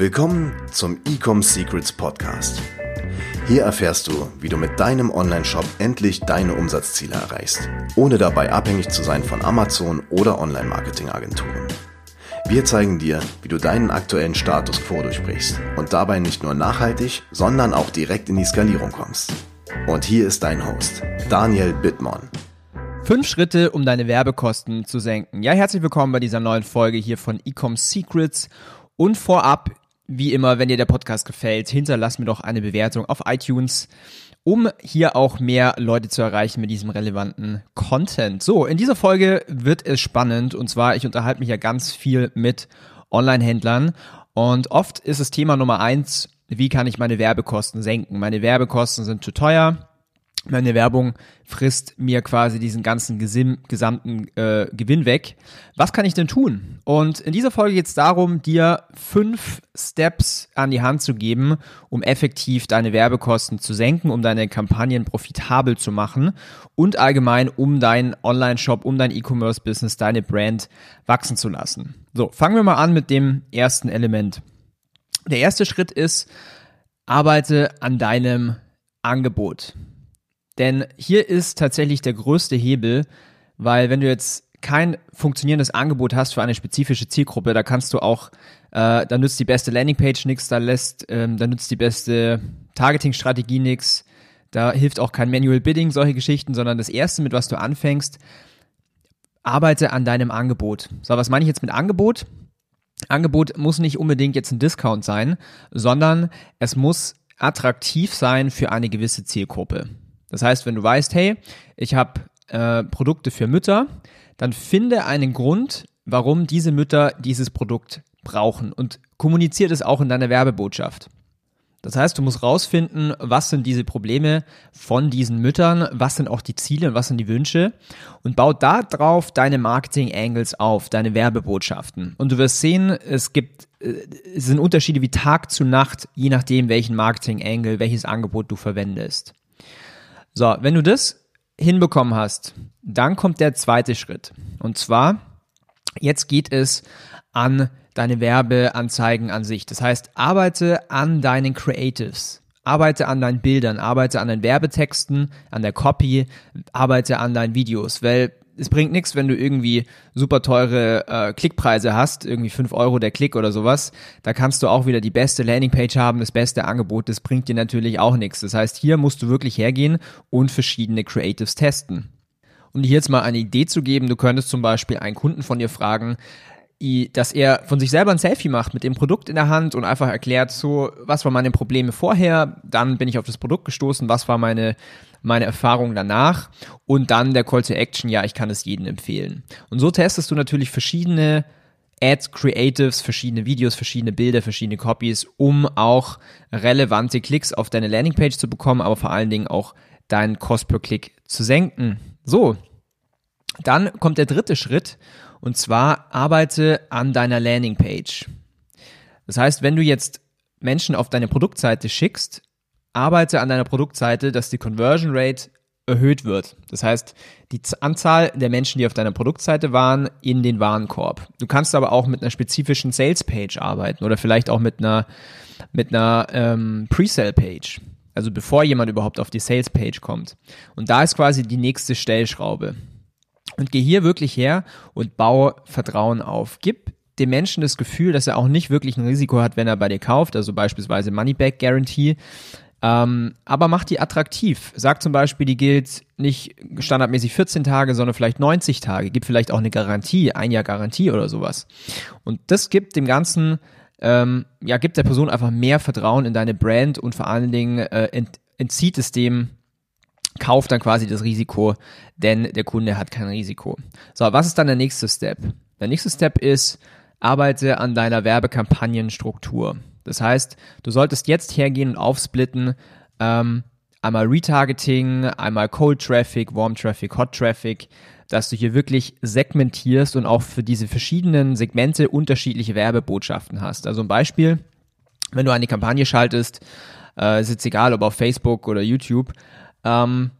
Willkommen zum Ecom Secrets Podcast. Hier erfährst du, wie du mit deinem Online-Shop endlich deine Umsatzziele erreichst, ohne dabei abhängig zu sein von Amazon oder Online-Marketing-Agenturen. Wir zeigen dir, wie du deinen aktuellen Status quo durchbrichst und dabei nicht nur nachhaltig, sondern auch direkt in die Skalierung kommst. Und hier ist dein Host, Daniel Bittmann. Fünf Schritte, um deine Werbekosten zu senken. Ja, herzlich willkommen bei dieser neuen Folge hier von Ecom Secrets. Und vorab, wie immer, wenn dir der Podcast gefällt, hinterlass mir doch eine Bewertung auf iTunes, um hier auch mehr Leute zu erreichen mit diesem relevanten Content. So, in dieser Folge wird es spannend und zwar, ich unterhalte mich ja ganz viel mit Online-Händlern und oft ist das Thema Nummer eins, wie kann ich meine Werbekosten senken? Meine Werbekosten sind zu teuer meine Werbung frisst mir quasi diesen ganzen Gesim gesamten äh, Gewinn weg. Was kann ich denn tun? Und in dieser Folge geht es darum, dir fünf Steps an die Hand zu geben, um effektiv deine Werbekosten zu senken, um deine Kampagnen profitabel zu machen und allgemein um deinen Online-Shop, um dein E-Commerce-Business, deine Brand wachsen zu lassen. So, fangen wir mal an mit dem ersten Element. Der erste Schritt ist, arbeite an deinem Angebot. Denn hier ist tatsächlich der größte Hebel, weil wenn du jetzt kein funktionierendes Angebot hast für eine spezifische Zielgruppe, da kannst du auch, äh, da nützt die beste Landingpage nichts, da lässt, ähm, da nützt die beste Targeting-Strategie nichts, da hilft auch kein Manual Bidding, solche Geschichten, sondern das erste, mit was du anfängst, arbeite an deinem Angebot. So, was meine ich jetzt mit Angebot? Angebot muss nicht unbedingt jetzt ein Discount sein, sondern es muss attraktiv sein für eine gewisse Zielgruppe. Das heißt, wenn du weißt, hey, ich habe äh, Produkte für Mütter, dann finde einen Grund, warum diese Mütter dieses Produkt brauchen und kommuniziere das auch in deiner Werbebotschaft. Das heißt, du musst rausfinden, was sind diese Probleme von diesen Müttern, was sind auch die Ziele und was sind die Wünsche und bau da drauf deine Marketing-Angles auf, deine Werbebotschaften. Und du wirst sehen, es gibt, äh, es sind Unterschiede wie Tag zu Nacht, je nachdem, welchen Marketing-Angle, welches Angebot du verwendest. So, wenn du das hinbekommen hast, dann kommt der zweite Schritt. Und zwar, jetzt geht es an deine Werbeanzeigen an sich. Das heißt, arbeite an deinen Creatives. Arbeite an deinen Bildern, arbeite an deinen Werbetexten, an der Copy, arbeite an deinen Videos, weil es bringt nichts, wenn du irgendwie super teure äh, Klickpreise hast, irgendwie fünf Euro der Klick oder sowas. Da kannst du auch wieder die beste Landingpage haben, das beste Angebot. Das bringt dir natürlich auch nichts. Das heißt, hier musst du wirklich hergehen und verschiedene Creatives testen. Um dir jetzt mal eine Idee zu geben, du könntest zum Beispiel einen Kunden von dir fragen, dass er von sich selber ein Selfie macht mit dem Produkt in der Hand und einfach erklärt, so, was waren meine Probleme vorher, dann bin ich auf das Produkt gestoßen, was war meine, meine Erfahrung danach und dann der Call to Action, ja, ich kann es jedem empfehlen. Und so testest du natürlich verschiedene Ads, Creatives, verschiedene Videos, verschiedene Bilder, verschiedene Copies, um auch relevante Klicks auf deine Landingpage zu bekommen, aber vor allen Dingen auch deinen Cost per Klick zu senken. So, dann kommt der dritte Schritt und zwar arbeite an deiner Landingpage. Das heißt, wenn du jetzt Menschen auf deine Produktseite schickst, arbeite an deiner Produktseite, dass die Conversion Rate erhöht wird. Das heißt, die Anzahl der Menschen, die auf deiner Produktseite waren, in den Warenkorb. Du kannst aber auch mit einer spezifischen Sales Page arbeiten oder vielleicht auch mit einer mit einer ähm, Pre-Sale Page. Also bevor jemand überhaupt auf die Sales Page kommt. Und da ist quasi die nächste Stellschraube. Und geh hier wirklich her und baue Vertrauen auf. Gib dem Menschen das Gefühl, dass er auch nicht wirklich ein Risiko hat, wenn er bei dir kauft, also beispielsweise Money Back Guarantee. Ähm, aber mach die attraktiv. Sag zum Beispiel, die gilt nicht standardmäßig 14 Tage, sondern vielleicht 90 Tage. Gib vielleicht auch eine Garantie, ein Jahr Garantie oder sowas. Und das gibt dem Ganzen, ähm, ja, gibt der Person einfach mehr Vertrauen in deine Brand und vor allen Dingen äh, ent, entzieht es dem kauft dann quasi das Risiko, denn der Kunde hat kein Risiko. So, was ist dann der nächste Step? Der nächste Step ist, arbeite an deiner Werbekampagnenstruktur. Das heißt, du solltest jetzt hergehen und aufsplitten, ähm, einmal Retargeting, einmal Cold Traffic, Warm Traffic, Hot Traffic, dass du hier wirklich segmentierst und auch für diese verschiedenen Segmente unterschiedliche Werbebotschaften hast. Also ein Beispiel, wenn du eine Kampagne schaltest, äh, ist jetzt egal, ob auf Facebook oder YouTube, ähm,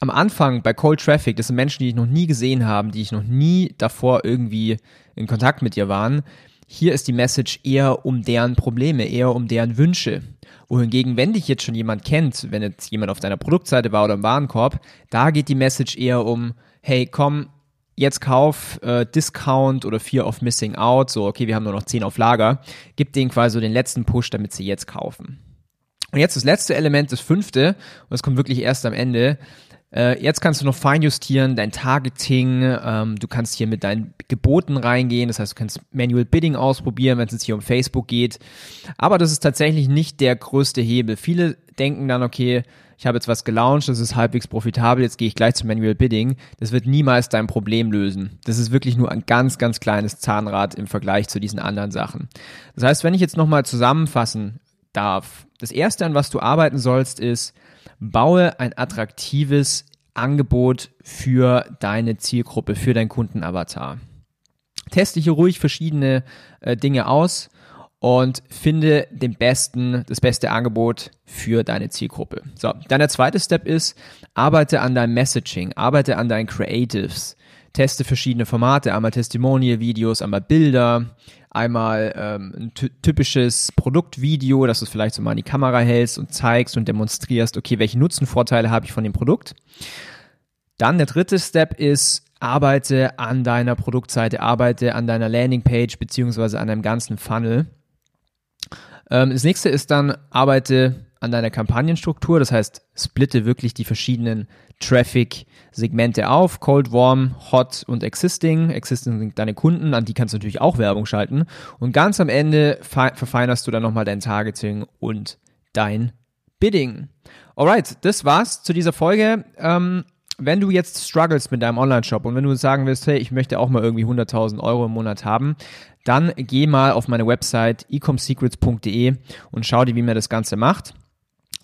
am Anfang bei Cold Traffic, das sind Menschen, die ich noch nie gesehen habe, die ich noch nie davor irgendwie in Kontakt mit dir waren. hier ist die Message eher um deren Probleme, eher um deren Wünsche. Wohingegen, wenn dich jetzt schon jemand kennt, wenn jetzt jemand auf deiner Produktseite war oder im Warenkorb, da geht die Message eher um, hey, komm, jetzt kauf äh, Discount oder Fear of Missing Out, so, okay, wir haben nur noch 10 auf Lager, gib denen quasi so den letzten Push, damit sie jetzt kaufen. Und jetzt das letzte Element, das fünfte, und das kommt wirklich erst am Ende, äh, jetzt kannst du noch feinjustieren, dein Targeting, ähm, du kannst hier mit deinen Geboten reingehen, das heißt, du kannst Manual Bidding ausprobieren, wenn es jetzt hier um Facebook geht. Aber das ist tatsächlich nicht der größte Hebel. Viele denken dann, okay, ich habe jetzt was gelauncht, das ist halbwegs profitabel, jetzt gehe ich gleich zum Manual Bidding. Das wird niemals dein Problem lösen. Das ist wirklich nur ein ganz, ganz kleines Zahnrad im Vergleich zu diesen anderen Sachen. Das heißt, wenn ich jetzt nochmal zusammenfassen darf, das erste, an was du arbeiten sollst, ist, baue ein attraktives Angebot für deine Zielgruppe, für deinen Kundenavatar. Teste hier ruhig verschiedene äh, Dinge aus und finde den besten, das beste Angebot für deine Zielgruppe. So, dann der zweite Step ist, arbeite an deinem Messaging, arbeite an deinen Creatives, teste verschiedene Formate, einmal Testimonial-Videos, einmal Bilder, einmal ähm, ein typisches Produktvideo, dass du es vielleicht so mal in die Kamera hältst und zeigst und demonstrierst, okay, welche Nutzenvorteile habe ich von dem Produkt. Dann der dritte Step ist, arbeite an deiner Produktseite, arbeite an deiner Landingpage beziehungsweise an deinem ganzen Funnel. Ähm, das nächste ist dann, arbeite an deiner Kampagnenstruktur, das heißt, splitte wirklich die verschiedenen Traffic-Segmente auf, Cold, Warm, Hot und Existing. Existing sind deine Kunden, an die kannst du natürlich auch Werbung schalten. Und ganz am Ende verfeinerst du dann nochmal dein Targeting und dein Bidding. Alright, das war's zu dieser Folge. Ähm, wenn du jetzt struggles mit deinem Online-Shop und wenn du sagen willst, hey, ich möchte auch mal irgendwie 100.000 Euro im Monat haben, dann geh mal auf meine Website ecomsecrets.de und schau dir, wie man das Ganze macht.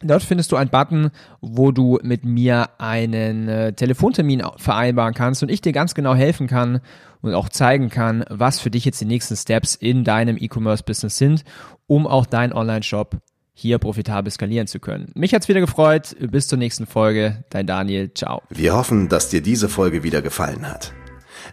Dort findest du einen Button, wo du mit mir einen äh, Telefontermin vereinbaren kannst und ich dir ganz genau helfen kann und auch zeigen kann, was für dich jetzt die nächsten Steps in deinem E-Commerce-Business sind, um auch deinen Online-Shop hier profitabel skalieren zu können. Mich hat's wieder gefreut. Bis zur nächsten Folge. Dein Daniel. Ciao. Wir hoffen, dass dir diese Folge wieder gefallen hat.